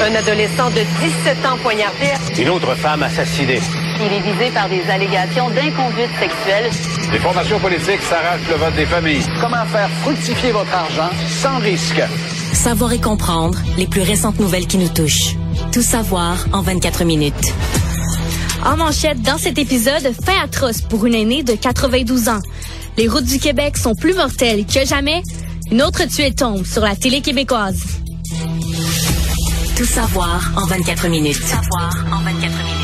Un adolescent de 17 ans poignardé. Une autre femme assassinée. Il est visé par des allégations d'inconduite sexuelle. Les formations politiques s'arrachent le vote des familles. Comment faire fructifier votre argent sans risque? Savoir et comprendre les plus récentes nouvelles qui nous touchent. Tout savoir en 24 minutes. En manchette, dans cet épisode, fin atroce pour une aînée de 92 ans. Les routes du Québec sont plus mortelles que jamais. Une autre tuée tombe sur la télé québécoise. Tout savoir en 24 minutes. Tout savoir en 24 minutes.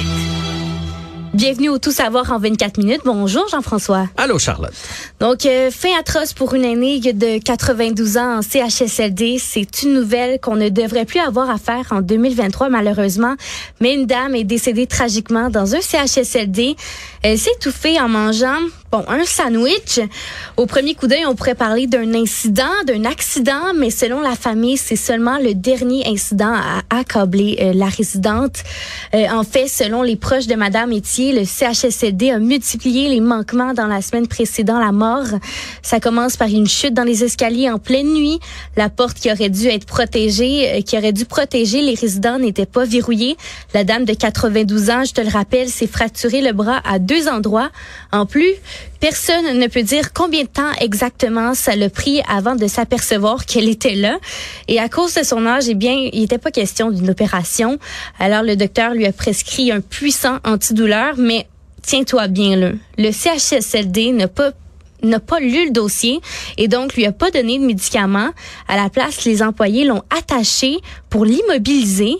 Bienvenue au Tout savoir en 24 minutes. Bonjour Jean-François. Allô Charlotte. Donc, euh, fin atroce pour une aînée de 92 ans en CHSLD. C'est une nouvelle qu'on ne devrait plus avoir à faire en 2023 malheureusement. Mais une dame est décédée tragiquement dans un CHSLD. Elle s'est étouffée en mangeant bon, un sandwich. Au premier coup d'œil, on pourrait parler d'un incident, d'un accident, mais selon la famille, c'est seulement le dernier incident à accabler euh, la résidente. Euh, en fait, selon les proches de Madame Etier, le CHSLD a multiplié les manquements dans la semaine précédant la mort. Ça commence par une chute dans les escaliers en pleine nuit. La porte qui aurait dû être protégée, euh, qui aurait dû protéger les résidents n'était pas verrouillée. La dame de 92 ans, je te le rappelle, s'est fracturé le bras à deux endroits. En plus, Personne ne peut dire combien de temps exactement ça l'a pris avant de s'apercevoir qu'elle était là. Et à cause de son âge, eh bien, il n'était pas question d'une opération. Alors le docteur lui a prescrit un puissant antidouleur, mais tiens-toi bien là. Le CHSLD n'a pas n'a pas lu le dossier et donc lui a pas donné de médicaments. À la place, les employés l'ont attaché pour l'immobiliser.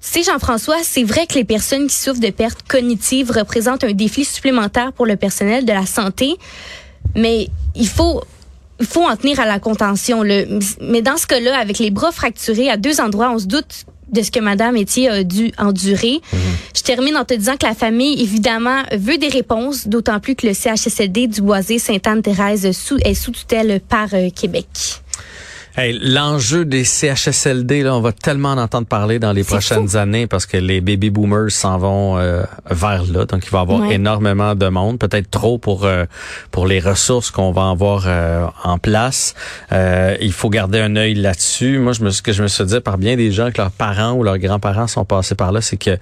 Sais, Jean-François, c'est vrai que les personnes qui souffrent de pertes cognitives représentent un défi supplémentaire pour le personnel de la santé, mais il faut il faut en tenir à la contention. Mais dans ce cas-là, avec les bras fracturés à deux endroits, on se doute de ce que Madame Etier a dû endurer. Mhm. Je termine en te disant que la famille, évidemment, veut des réponses, d'autant plus que le CHSLD du Boisé Sainte-Anne-Thérèse est sous tutelle par euh, Québec. Hey, L'enjeu des CHSLD, là, on va tellement en entendre parler dans les prochaines années parce que les baby boomers s'en vont euh, vers là. Donc, il va y avoir énormément de monde, peut-être trop pour euh, pour les ressources qu'on va avoir euh, en place. il faut garder un œil là-dessus. Moi, je me, ce que je me suis dit par bien des gens que leurs parents ou leurs grands-parents sont passés par là, c'est que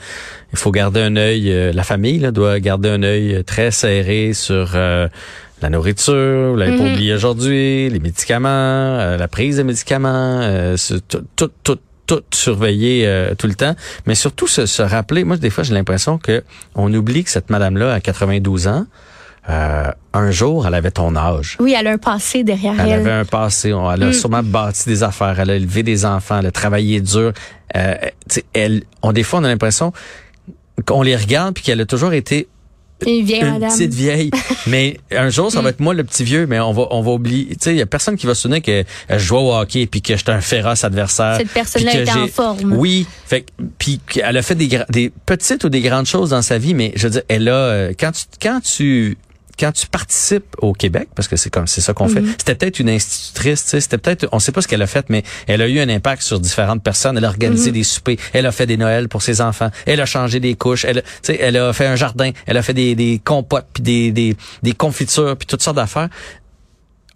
il faut garder un œil. la famille là, doit garder un œil très serré sur la nourriture, vous l'avez pas mhm. oublié aujourd'hui, les médicaments, euh, la prise de médicaments, euh, tout, tout, tout, tout surveiller euh, tout le temps, mais surtout se, se rappeler. Moi, des fois, j'ai l'impression que on oublie que cette madame-là a 92 ans. un jour, elle avait ton âge. Oui, elle a un passé derrière elle. Elle avait un passé. Elle a mm. sûrement bâti des affaires. Elle a élevé des enfants. Elle a travaillé dur. elle, on des fois, on a l'impression qu'on les regarde puis qu'elle a toujours été une vieille une petite vieille. mais un jour, ça va être moi le petit vieux, mais on va on va oublier. Tu sais, il y a personne qui va se souvenir que je joue au hockey puis que j'étais un féroce adversaire. Cette personne-là était en forme. Oui, fait puis elle a fait des des petites ou des grandes choses dans sa vie, mais je veux dire, elle a euh, quand tu quand tu quand tu participes au Québec, parce que c'est comme c'est ça qu'on fait, mhm. c'était peut-être une institutrice, c'était peut-être, on sait pas ce qu'elle a fait, mais elle a eu un impact sur différentes personnes. Elle a organisé mhm. des soupers, elle a fait des Noëls pour ses enfants, elle a changé des couches, elle, elle a fait un jardin, elle a fait des, des compotes puis des, des, des confitures puis toutes sortes d'affaires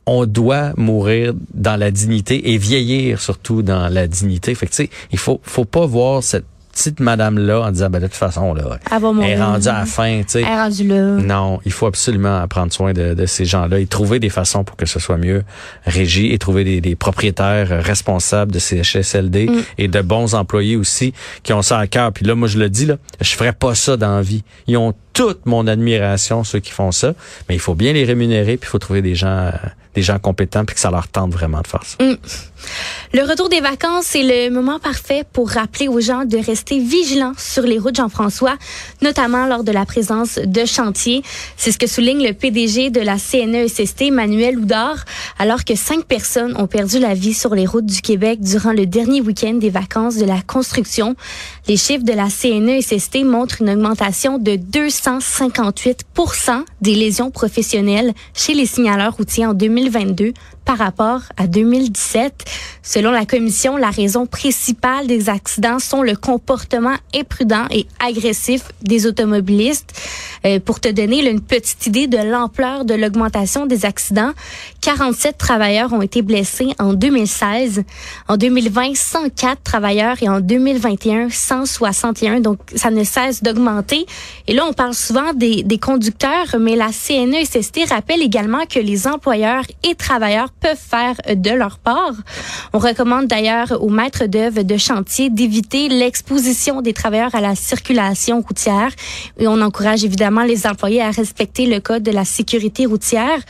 on doit mourir dans la dignité et vieillir surtout dans la dignité. Fait que, tu sais, il faut, faut pas voir cette petite madame-là en disant, ben, de toute façon, là, elle, est rendue à la fin, tu sais. Elle est rendue là. Non, il faut absolument prendre soin de, de ces gens-là et trouver des façons pour que ce soit mieux régi et trouver des, des propriétaires responsables de ces HSLD mm. et de bons employés aussi qui ont ça à cœur. Puis là, moi, je le dis, là, je ferais pas ça dans la vie. Ils ont toute mon admiration, ceux qui font ça, mais il faut bien les rémunérer puis il faut trouver des gens, des gens compétents puis que ça leur tente vraiment de faire. Mm. Le retour des vacances, c'est le moment parfait pour rappeler aux gens de rester vigilants sur les routes Jean-François, notamment lors de la présence de chantiers. C'est ce que souligne le PDG de la CNESST, Manuel Houdard, alors que cinq personnes ont perdu la vie sur les routes du Québec durant le dernier week-end des vacances de la construction. Les chiffres de la CNESST montrent une augmentation de 258 des lésions professionnelles chez les signaleurs routiers en 2022 par rapport à 2017. Selon la commission, la raison principale des accidents sont le comportement imprudent et agressif des automobilistes. Euh, pour te donner une petite idée de l'ampleur de l'augmentation des accidents, 47 travailleurs ont été blessés en 2016. En 2020, 104 travailleurs et en 2021, 161. Donc, ça ne cesse d'augmenter. Et là, on parle souvent des, des conducteurs, mais la CNESST rappelle également que les employeurs et travailleurs peuvent faire de leur part. On recommande d'ailleurs aux maîtres d'œuvre de chantier d'éviter l'exposition des travailleurs à la circulation routière et on encourage évidemment les employés à respecter le code de la sécurité routière.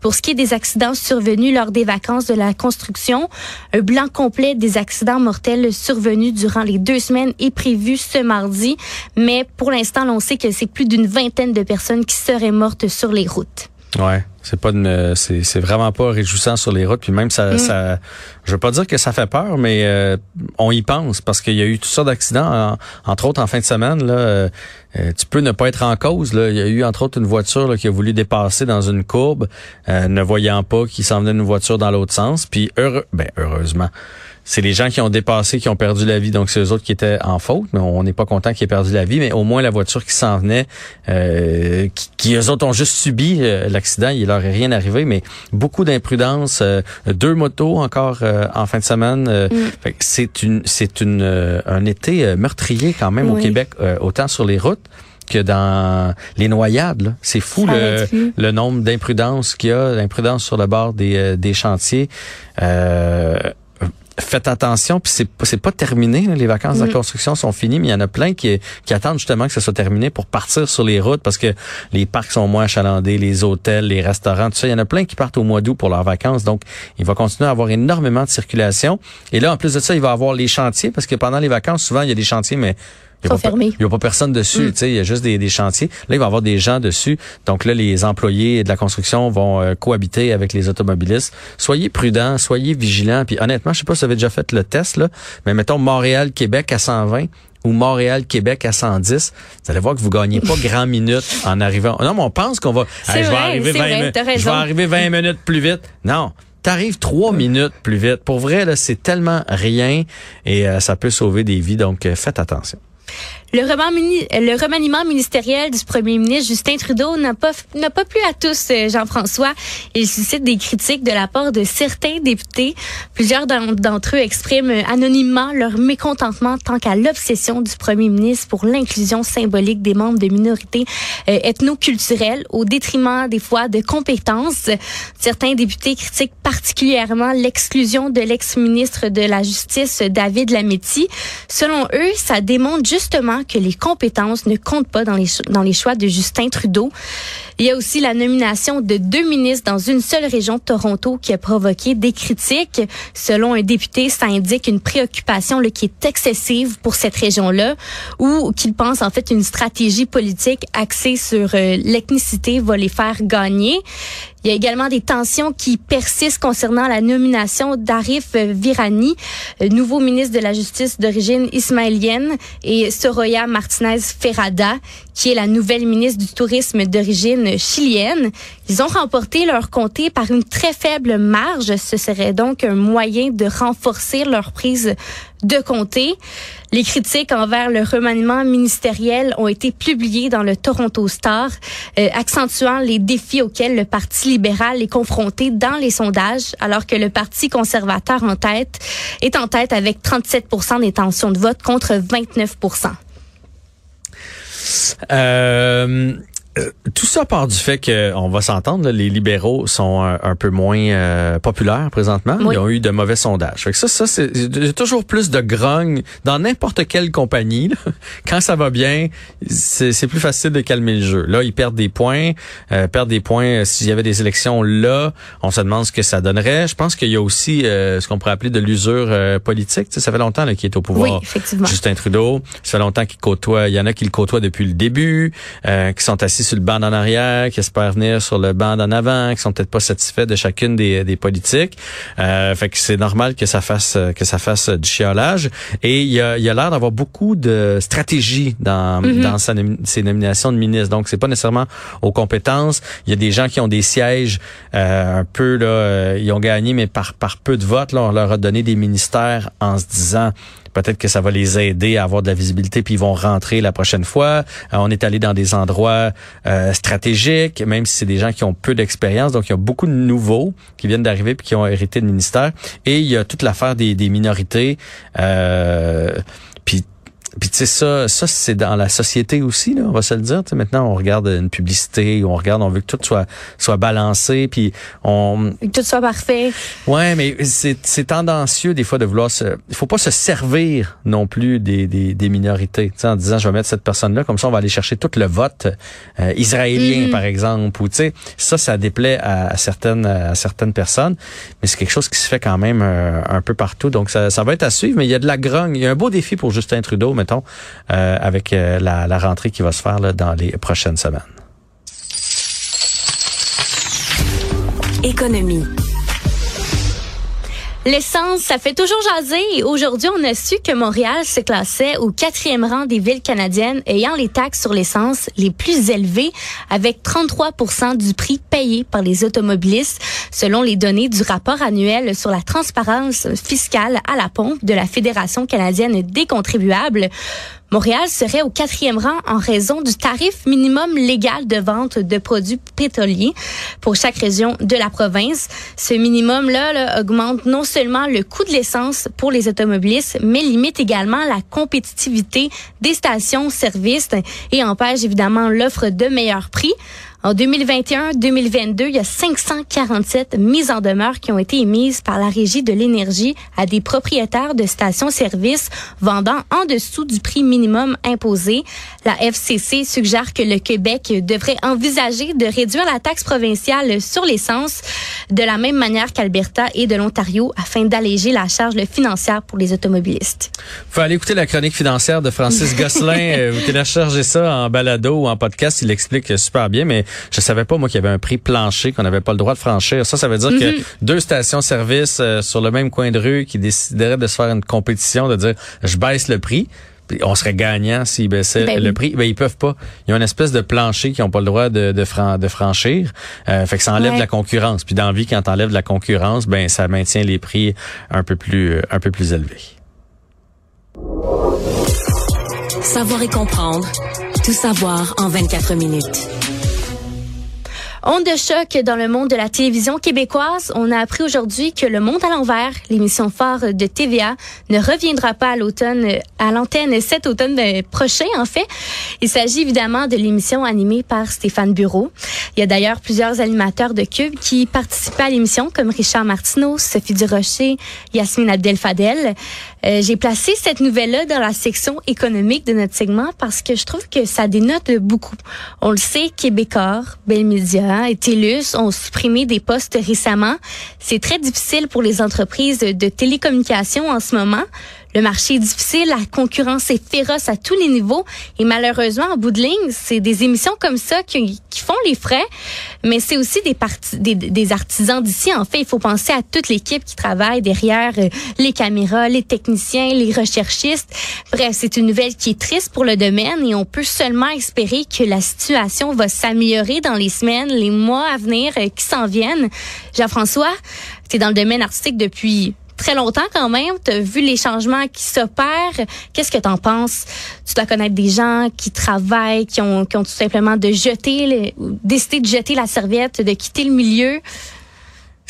Pour ce qui est des accidents survenus lors des vacances de la construction, un blanc complet des accidents mortels survenus durant les deux semaines est prévu ce mardi, mais pour l'instant, on sait que c'est plus d'une vingtaine de personnes qui seraient mortes sur les routes. Ouais, c'est pas une, c'est, c'est vraiment pas réjouissant sur les routes. Puis même ça, mm. ça, je veux pas dire que ça fait peur, mais euh, on y pense parce qu'il y a eu toutes sortes d'accidents, entre autres en fin de semaine. Là, euh, euh, tu peux ne pas être en cause. Là. Il y a eu entre autres une voiture là, qui a voulu dépasser dans une courbe, ne voyant pas qu'il s'en venait une voiture dans l'autre sens. Puis heureux, ben heureusement c'est les gens qui ont dépassé qui ont perdu la vie. Donc, c'est eux autres qui étaient en faute. Mais on n'est pas content qu'ils aient perdu la vie. Mais au moins, la voiture qui s'en venait, euh, qui, qui, eux autres ont juste subi euh, l'accident. Il leur est rien arrivé. Mais beaucoup d'imprudence. Euh, deux motos encore en fin de semaine. Mm. C'est une, c'est une, un été meurtrier quand même au Québec, autant sur les routes que dans les noyades. C'est fou le, le, nombre d'imprudences qu'il y a, d'imprudence sur le bord des, des chantiers. Euh, faites attention, puis c'est c'est pas terminé. les vacances de la mm. construction sont finies, mais il y en a plein qui, qui attendent justement que ça soit terminé pour partir sur les routes parce que les parcs sont moins achalandés, les hôtels, les restaurants, tout ça. Il y en a plein qui partent au mois d'août pour leurs vacances, donc il va continuer à avoir énormément de circulation. Et là, en plus de ça, il va avoir les chantiers parce que pendant les vacances, souvent il y a des chantiers, mais il n'y a, pas personne dessus, mm. tu sais, il y a juste des, des, chantiers. Là, il va y avoir des gens dessus. Donc là, les employés de la construction vont euh, cohabiter avec les automobilistes. Soyez prudents, soyez vigilants. Puis honnêtement, je sais pas si vous avez déjà fait le test, là, mais mettons Montréal-Québec à 120 ou Montréal-Québec à 110, vous allez voir que vous gagnez pas grand minute en arrivant. Non, mais on pense qu'on va, je vais arriver 20 minutes, je vais arriver 20 minutes plus vite. Non. T'arrives trois minutes plus vite. Pour vrai, là, c'est tellement rien et euh, ça peut sauver des vies. Donc, euh, faites attention. Le, remaniement ministériel du premier ministre Justin Trudeau n'a pas n'a pas plu à tous, euh, Jean-François. Il suscite des critiques de la part de certains députés. Plusieurs d'entre eux expriment anonymement leur mécontentement tant qu'à l'obsession du premier ministre pour l'inclusion symbolique des membres de minorités euh, ethnoculturelles au détriment des fois de compétences. Certains députés critiquent particulièrement l'exclusion de l'ex-ministre de la Justice David Lametti. Selon eux, ça démontre justement que les compétences ne comptent pas dans les, dans les choix de Justin Trudeau. Il y a aussi la nomination de deux ministres dans une seule région de Toronto qui a provoqué des critiques. Selon un député, ça indique une préoccupation là, qui est excessive pour cette région-là ou qu'il pense en fait une stratégie politique axée sur euh, l'ethnicité va les faire gagner. Il y a également des tensions qui persistent concernant la nomination d'Arif Virani, euh, nouveau ministre de la Justice d'origine ismaélienne, et Soroya Martinez Ferrada, qui est la nouvelle ministre du Tourisme d'origine chilienne. Ils ont remporté leur comté par une très faible marge. Ce serait donc un moyen de renforcer leur prise de comté. Les critiques envers le remaniement ministériel ont été publiées dans le Toronto Star, euh, accentuant les défis auxquels le Parti libéral est confronté dans les sondages, alors que le Parti conservateur en tête est en tête avec 37% des tensions de vote contre 29 euh, euh, tout ça part du fait que on va s'entendre, les libéraux sont un, peu moins euh, populaires présentement. Ils ont eu de mauvais sondages. Fait que ça, ça c'est toujours plus de grogne dans n'importe quelle compagnie. Quand ça va bien, c'est plus facile de calmer le jeu. Là, ils perdent des points, euh, perdent des points. S'il y avait des élections là, on se demande ce que ça donnerait. Je pense qu'il y a aussi ce qu'on pourrait appeler de l'usure politique. ça fait longtemps qu'il est au pouvoir. Oui, Justin Trudeau. Ça fait longtemps qu'il côtoie. Il y en a qui le côtoient depuis le début, qui sont assis assis sur le banc d'en arrière, qui espèrent venir sur le banc d'en avant, qui sont peut-être pas satisfaits de chacune des, des politiques. Euh, fait que c'est normal que ça fasse que ça fasse du chiolage. Et il y a, y a l'air d'avoir beaucoup de stratégie dans, mm-hmm. dans sa, ses nominations de ministres. Donc c'est pas nécessairement aux compétences. Il y a des gens qui ont des sièges euh, un peu là, euh, ils ont gagné mais par par peu de votes. Là, on leur a donné des ministères en se disant Peut-être que ça va les aider à avoir de la visibilité, puis ils vont rentrer la prochaine fois. Euh, on est allé dans des endroits euh, stratégiques, même si c'est des gens qui ont peu d'expérience. Donc, il y a beaucoup de nouveaux qui viennent d'arriver puis qui ont hérité de ministère. Et il y a toute l'affaire des, des minorités. Euh, puis puis tu sais ça, ça c'est dans la société aussi là, on va se le dire. maintenant on regarde une publicité, on regarde, on veut que tout soit soit balancé, puis on que tout soit parfait. Ouais, mais c'est c'est tendancieux des fois de vouloir se, il faut pas se servir non plus des des, des minorités, en disant je vais mettre cette personne là, comme ça on va aller chercher tout le vote euh, israélien mm. par exemple, ou tu sais ça ça déplaît à, certaines à certaines personnes, mais c'est quelque chose qui se fait quand même euh, un peu partout, donc ça ça va être à suivre, mais il y a de la grogne, il y a un beau défi pour Justin Trudeau mettons, euh, avec euh, la, rentrée qui va se faire dans les prochaines semaines. Économie. L'essence, ça fait toujours jaser. Aujourd'hui, on a su que Montréal se classait au quatrième rang des villes canadiennes ayant les taxes sur l'essence les plus élevées, avec 33% du prix payé par les automobilistes, selon les données du rapport annuel sur la transparence fiscale à la pompe de la Fédération canadienne des contribuables. Montréal serait au quatrième rang en raison du tarif minimum légal de vente de produits pétroliers pour chaque région de la province. Ce minimum-là augmente non seulement le coût de l'essence pour les automobilistes, mais limite également la compétitivité des stations-service et empêche évidemment l'offre de meilleurs prix. En 2021-2022, il y a 547 mises en demeure qui ont été émises par la Régie de l'énergie à des propriétaires de stations-service vendant en dessous du prix minimum imposé. La FCC suggère que le Québec devrait envisager de réduire la taxe provinciale sur l'essence de la même manière qu'Alberta et de l'Ontario afin d'alléger la charge financière pour les automobilistes. Faut aller écouter la chronique financière de Francis Gosselin. Euh, vous téléchargez ça en balado ou en podcast. Il explique super bien, mais je savais pas, moi, qu'il y avait un prix plancher qu'on n'avait pas le droit de franchir. Ça, ça veut dire que mhm. deux stations-service euh, sur le même coin de rue qui décideraient de se faire une compétition, de dire, je baisse le prix, on serait gagnant s'ils baissaient ben le prix. Ben ils peuvent pas. Il y a une espèce de plancher qui n'ont pas le droit de, de, de franchir. Euh, fait que ça enlève la concurrence. Puis dans vie, quand t'enlèves la concurrence, ben ça maintient les prix un peu plus euh, un peu plus élevés. Savoir et comprendre. Tout savoir en 24 minutes. Onde de choc dans le monde de la télévision québécoise. On a appris aujourd'hui que Le Monde à l'envers, l'émission phare de TVA, ne reviendra pas à l'automne, à l'antenne cet automne prochain, en fait. Il s'agit évidemment de l'émission animée par Stéphane Bureau. Il y a d'ailleurs plusieurs animateurs de Cube qui participaient à l'émission, comme Richard Martineau, Sophie Durocher, Yasmine Abdel-Fadel. Euh, j'ai placé cette nouvelle-là dans la section économique de notre segment parce que je trouve que ça dénote beaucoup. On le sait, Québécois, Bell Media et TELUS ont supprimé des postes récemment. C'est très difficile pour les entreprises de télécommunications en ce moment. Le marché est difficile, la concurrence est féroce à tous les niveaux et malheureusement, en bout de ligne, c'est des émissions comme ça qui, font les frais, mais c'est aussi des, des, des artisans d'ici. En fait, il faut penser à toute l'équipe qui travaille derrière euh, les caméras, les techniciens, les recherchistes. Bref, c'est une nouvelle qui est triste pour le domaine et on peut seulement espérer que la situation va s'améliorer dans les semaines, les mois à venir euh, qui s'en viennent. Jean-François, tu es dans le domaine artistique depuis très longtemps quand même. Tu vu les changements qui s'opèrent. Qu'est-ce que tu en penses? Tu dois connaître des gens qui travaillent, qui ont, qui ont tout simplement de jeter, décidé de jeter la serviette, de quitter le milieu.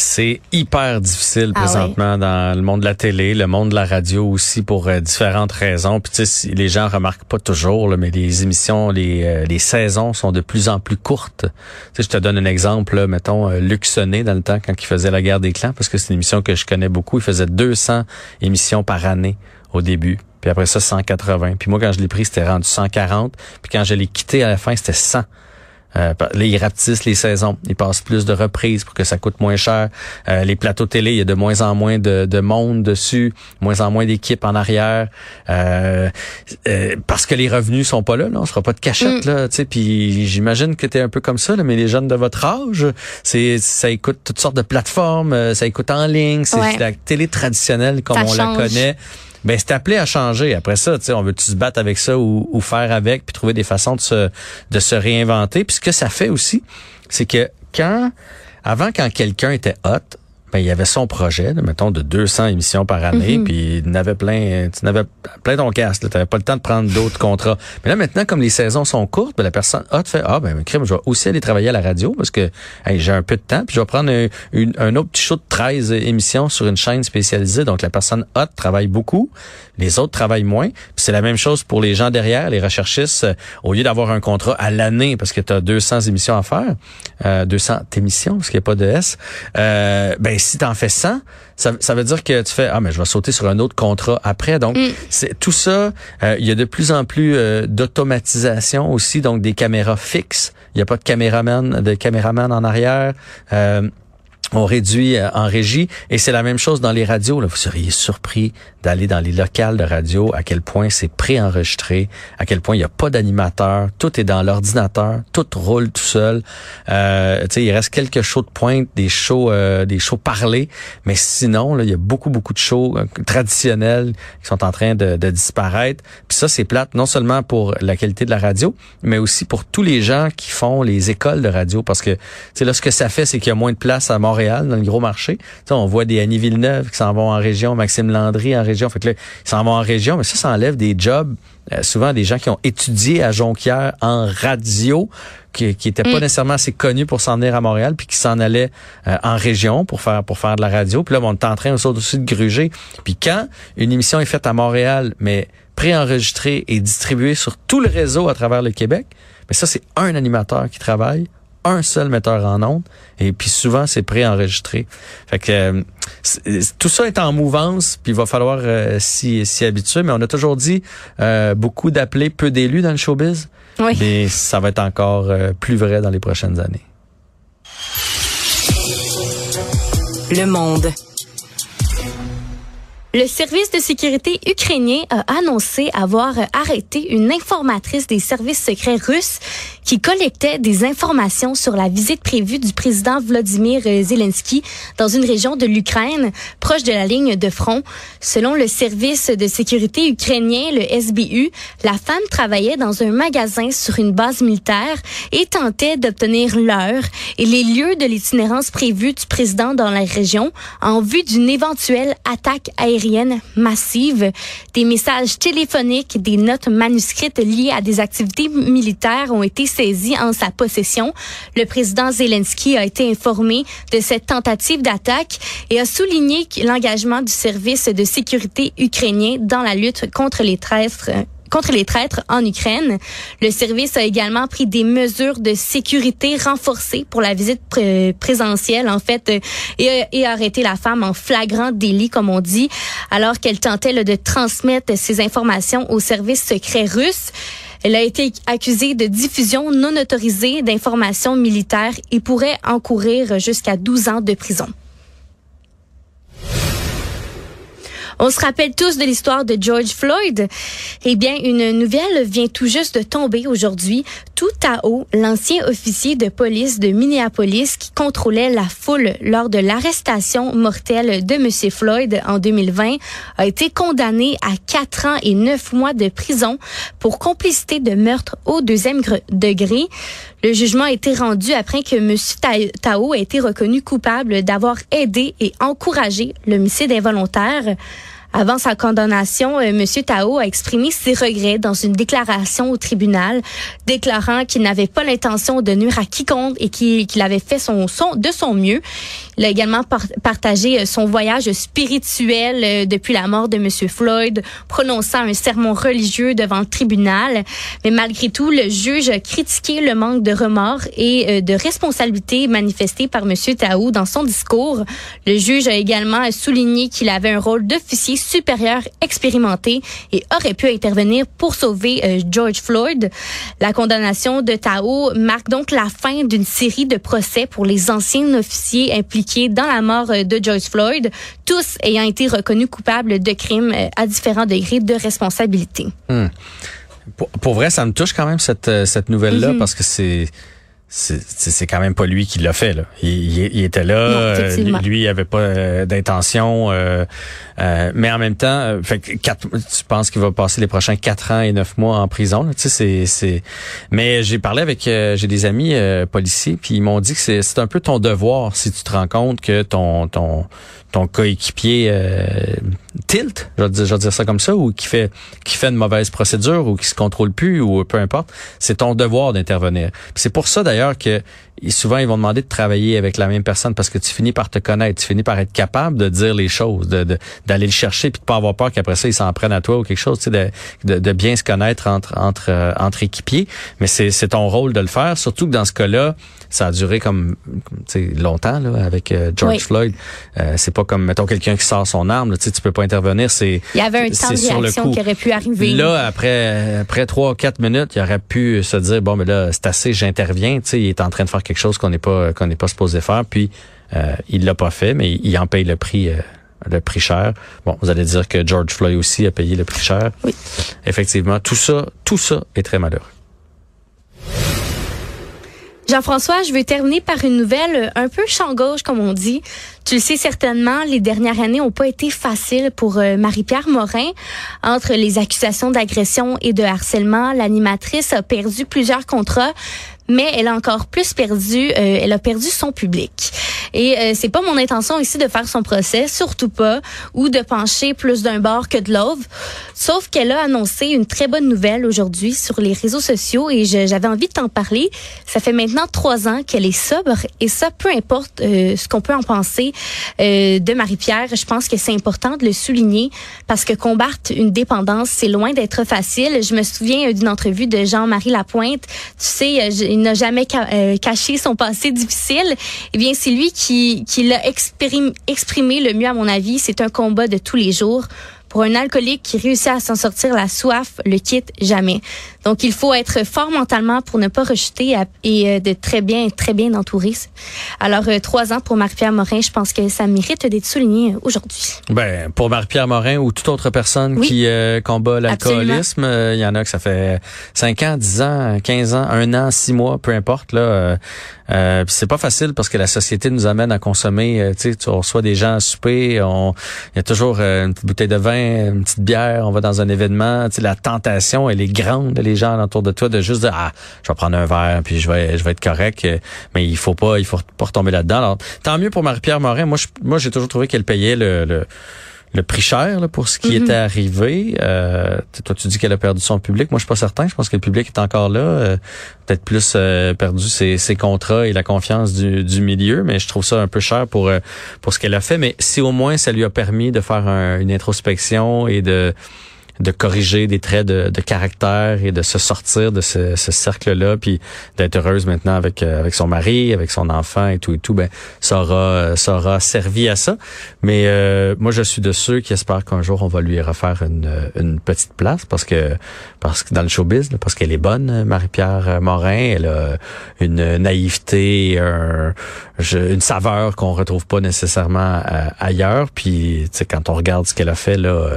C'est hyper difficile ah présentement dans le monde de la télé, le monde de la radio aussi pour euh, différentes raisons. Puis tu sais, les gens remarquent pas toujours, là, mais les émissions, les, euh, les saisons sont de plus en plus courtes. Tu sais, je te donne un exemple, là, mettons euh, Luc dans le temps quand il faisait la guerre des clans, parce que c'est une émission que je connais beaucoup. Il faisait 200 émissions par année au début. Puis après ça, 180. Puis moi, quand je l'ai pris, c'était rendu 140. Puis quand je l'ai quitté à la fin, c'était 100. Euh, là, ils rapetissent les saisons. Ils passent plus de reprises pour que ça coûte moins cher. Euh, les plateaux télé, il y a de moins en moins de, de monde dessus, moins en moins d'équipes en arrière. Euh, euh, parce que les revenus sont pas là, là. on sera pas de cachette, mm. là. Tu sais, puis j'imagine que tu es un peu comme ça, là, mais les jeunes de votre âge, c'est ça écoute toutes sortes de plateformes, ça écoute en ligne, c'est la télé traditionnelle comme on la connaît ben c'est appelé à changer. Après ça, tu sais, on veut-tu se battre avec ça ou, ou, faire avec, puis trouver des façons de se, de se réinventer. Puis ce que ça fait aussi, c'est que quand, avant, quand quelqu'un était hot, ben, il y avait son projet, mettons, de 200 émissions par année, mhm. puis il n'avait plein, tu n'avais plein ton casque, tu n'avais pas le temps de prendre d'autres contrats. Mais là, maintenant, comme les saisons sont courtes, ben, la personne a fait, ah, ben, crime, je vais aussi aller travailler à la radio parce que j'ai un peu de temps, puis je vais prendre un, un, autre petit show de 13 émissions sur une chaîne spécialisée. Donc, la personne hot travaille beaucoup, les autres travaillent moins. Puis c'est la même chose pour les gens derrière, les recherchistes, euh, au lieu d'avoir un contrat à l'année parce que tu as 200 émissions à faire, euh, 200 émissions parce qu'il n'y a pas de S, euh, ben, si tu en fais 100, ça, ça, veut dire que tu fais ah mais je vais sauter sur un autre contrat après. Donc mm. c'est tout ça. Euh, il y a de plus en plus euh, d'automatisation aussi, donc des caméras fixes. Il n'y a pas de caméraman, de caméraman en arrière. Euh, on réduit euh, en régie et c'est la même chose dans les radios. Là. Vous seriez surpris d'aller dans les locales de radio à quel point c'est préenregistré, à quel point il n'y a pas d'animateur, tout est dans l'ordinateur, tout roule tout seul. Euh, il reste quelques shows de pointe, des shows, euh, des shows parlés, mais sinon là, il y a beaucoup beaucoup de shows euh, traditionnels qui sont en train de, de disparaître. Puis ça c'est plate non seulement pour la qualité de la radio, mais aussi pour tous les gens qui font les écoles de radio parce que là ce que ça fait c'est qu'il y a moins de place à Montréal dans le gros marché. on voit des Annie Villeneuve qui s'en vont en région, Maxime Landry en région. Fait que là, ils s'en vont en région, mais ça, ça enlève des jobs. Euh, souvent des gens qui ont étudié à Jonquière en radio, qui n'étaient pas mm. nécessairement assez connus pour s'en venir à Montréal, puis qui s'en allaient euh, en région pour faire pour faire de la radio. Puis là, on est en train aussi de gruger. Puis quand une émission est faite à Montréal, mais préenregistrée et distribuée sur tout le réseau à travers le Québec, mais ça, c'est un animateur qui travaille un seul metteur en ondes et puis souvent c'est préenregistré. Fait que euh, tout ça est en mouvance puis il va falloir euh, s'y, habituer mais on a toujours dit euh, beaucoup d'appelés peu d'élus dans le showbiz. Oui. Mais ça va être encore plus vrai dans les prochaines années. Le monde. Le service de sécurité ukrainien a annoncé avoir arrêté une informatrice des services secrets russes qui collectait des informations sur la visite prévue du président Vladimir Zelensky dans une région de l'Ukraine proche de la ligne de front. Selon le service de sécurité ukrainien, le SBU, la femme travaillait dans un magasin sur une base militaire et tentait d'obtenir l'heure et les lieux de l'itinérance prévue du président dans la région en vue d'une éventuelle attaque aérienne massive. Des messages téléphoniques, des notes manuscrites liées à des activités militaires ont été saisies en sa possession. Le président Zelensky a été informé de cette tentative d'attaque et a souligné l'engagement du service de sécurité ukrainien dans la lutte contre les traîtres contre les traîtres en Ukraine. Le service a également pris des mesures de sécurité renforcées pour la visite présentielle, en fait, euh, et, et, a arrêté la femme en flagrant délit, comme on dit, alors qu'elle tentait de transmettre ces informations au service secret russe. Elle a été accusée de diffusion non autorisée d'informations militaires et pourrait encourir jusqu'à 12 ans de prison. On se rappelle tous de l'histoire de George Floyd. Eh bien, une nouvelle vient tout juste de tomber aujourd'hui. Tout à haut, l'ancien officier de police de Minneapolis qui contrôlait la foule lors de l'arrestation mortelle de M. Floyd en 2020 a été condamné à quatre ans et neuf mois de prison pour complicité de meurtre au deuxième degré. Le jugement a été rendu après que M. Tao a été reconnu coupable d'avoir aidé et encouragé l'homicide involontaire. Avant sa condamnation, euh, M. Tao a exprimé ses regrets dans une déclaration au tribunal, déclarant qu'il n'avait pas l'intention de nuire à quiconque et qu'il avait fait son, son, de son mieux. Il a également partagé euh, son voyage spirituel euh, depuis la mort de M. Floyd, prononçant un sermon religieux devant le tribunal. Mais malgré tout, le juge a critiqué le manque de remords et de responsabilité manifesté par M. Tao dans son discours. Le juge a également souligné qu'il avait un rôle d'officier supérieurs expérimentés et aurait pu intervenir pour sauver euh, George Floyd. La condamnation de Tao marque donc la fin d'une série de procès pour les anciens officiers impliqués dans la mort euh, de George Floyd, tous ayant été reconnus coupables de crimes euh, à différents degrés de responsabilité. Hmm. Pour, vrai, ça me touche quand même cette, cette nouvelle-là mm-hmm. parce que c'est c'est quand même pas lui qui l'a fait là. Il, il, était là, euh, lui il avait pas euh, d'intention, euh, mais en même temps, fait quatre, tu penses qu'il va passer les prochains quatre ans et neuf mois en prison Tu sais, c'est c'est. Mais j'ai parlé avec, j'ai des amis policiers, puis ils m'ont dit que c'est c'est un peu ton devoir si tu te rends compte que ton ton ton coéquipier euh, tilt, je vais, dire, je vais dire ça comme ça, ou qui fait qui fait une mauvaise procédure ou qui se contrôle plus ou peu importe, c'est ton devoir d'intervenir. C'est pour ça d'ailleurs que souvent ils vont demander de travailler avec la même personne parce que tu finis par te connaître, tu finis par être capable de dire les choses, de d'aller le chercher puis de pas avoir peur qu'après ça ils s'en prennent à toi ou quelque chose, tu sais, de, de, de, bien se connaître entre entre euh, entre équipiers. Mais c'est c'est ton rôle de le faire, surtout que dans ce cas-là, ça a duré comme longtemps là avec euh, George Floyd. Euh, c'est pas comme mettons quelqu'un qui sort son arme, tu sais, tu peux pas intervenir. C'est il y avait un temps de réaction qui aurait pu arriver. Là après après trois quatre minutes, il aurait pu se dire bon mais là c'est assez, j'interviens. Tu sais, il est en train de faire quelque chose qu'on n'est pas qu'on n'est pas supposé faire. Puis euh, il l'a pas fait, mais il en paye le prix. Euh, le prix cher. Bon, vous allez dire que George Floyd aussi a payé le prix cher. Oui. Effectivement, tout ça, tout ça est très malheureux. Jean-François, je veux terminer par une nouvelle un peu champ gauche, comme on dit. Tu le sais certainement, les dernières années n'ont pas été faciles pour euh, Marie-Pierre Morin. Entre les accusations d'agression et de harcèlement, l'animatrice a perdu plusieurs contrats, mais elle a encore plus perdu, euh, elle a perdu son public. Et euh, c'est pas mon intention ici de faire son procès, surtout pas, ou de pencher plus d'un bord que de l'autre. Sauf qu'elle a annoncé une très bonne nouvelle aujourd'hui sur les réseaux sociaux et j'avais envie de t'en parler. Ça fait maintenant trois ans qu'elle est sobre et ça, peu importe euh, ce qu'on peut en penser de Marie-Pierre, je pense que c'est important de le souligner parce que combattre une dépendance, c'est loin d'être facile. Je me souviens d'une entrevue de Jean-Marie Lapointe. Tu sais, n'a jamais euh, caché son passé difficile, eh bien, c'est lui qui, qui l'a exprimé le mieux, à mon avis. C'est un combat de tous les jours. Pour un alcoolique qui réussit à s'en sortir, la soif le quitte jamais. Donc, il faut être fort mentalement pour ne pas rejeter et euh, de très bien, très bien entouré. Alors, euh, trois ans pour Marie-Pierre Morin, je pense que ça mérite d'être souligné aujourd'hui. Ben, pour Marie-Pierre Morin ou toute autre personne qui euh, combat l'alcoolisme, il y en a que ça fait cinq ans, dix ans, quinze ans, un an, six mois, peu importe. Là, euh, c'est pas facile parce que la société nous amène à consommer. tu sais, tu reçois des gens à souper, on, il y a toujours une petite bouteille de vin, une petite bière, on va dans un événement. Tu sais, la tentation, elle est grande les gens autour de toi de juste dire ah je vais prendre un verre puis je vais je vais être correct mais il faut pas il faut pas retomber là-dedans alors tant mieux pour Marie-Pierre Morin moi moi j'ai toujours trouvé qu'elle payait le, le le prix cher pour ce qui mm-hmm. était arrivé. Euh, toi, tu dis qu'elle a perdu son public. Moi, je suis pas certain. Je pense que le public est encore là. Euh, peut-être plus euh, perdu ses, ses, contrats et la confiance du, du, milieu, mais je trouve ça un peu cher pour pour ce qu'elle a fait. Mais si au moins ça lui a permis de faire une introspection et de de corriger des traits de, de, caractère et de se sortir de ce, ce cercle-là, puis d'être heureuse maintenant avec euh, avec son mari, avec son enfant et tout et tout, ben ça aura ça aura servi à ça. Mais euh, moi, je suis de ceux qui espèrent qu'un jour on va lui refaire une, une petite place parce que parce que dans le showbiz, parce qu'elle est bonne, Marie-Pierre Morin, elle a une naïveté, un, une saveur qu'on retrouve pas nécessairement euh, ailleurs. Puis, tu sais, quand on regarde ce qu'elle a fait là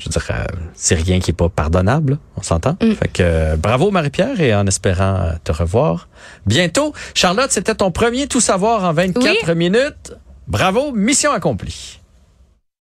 je veux dire, euh, c'est rien qui est pas pardonnable, on s'entend? Mm. Fait que euh, bravo Marie-Pierre et en espérant euh, te revoir bientôt. Charlotte, c'était ton premier tout savoir en 24 minutes. Bravo, mission accomplie.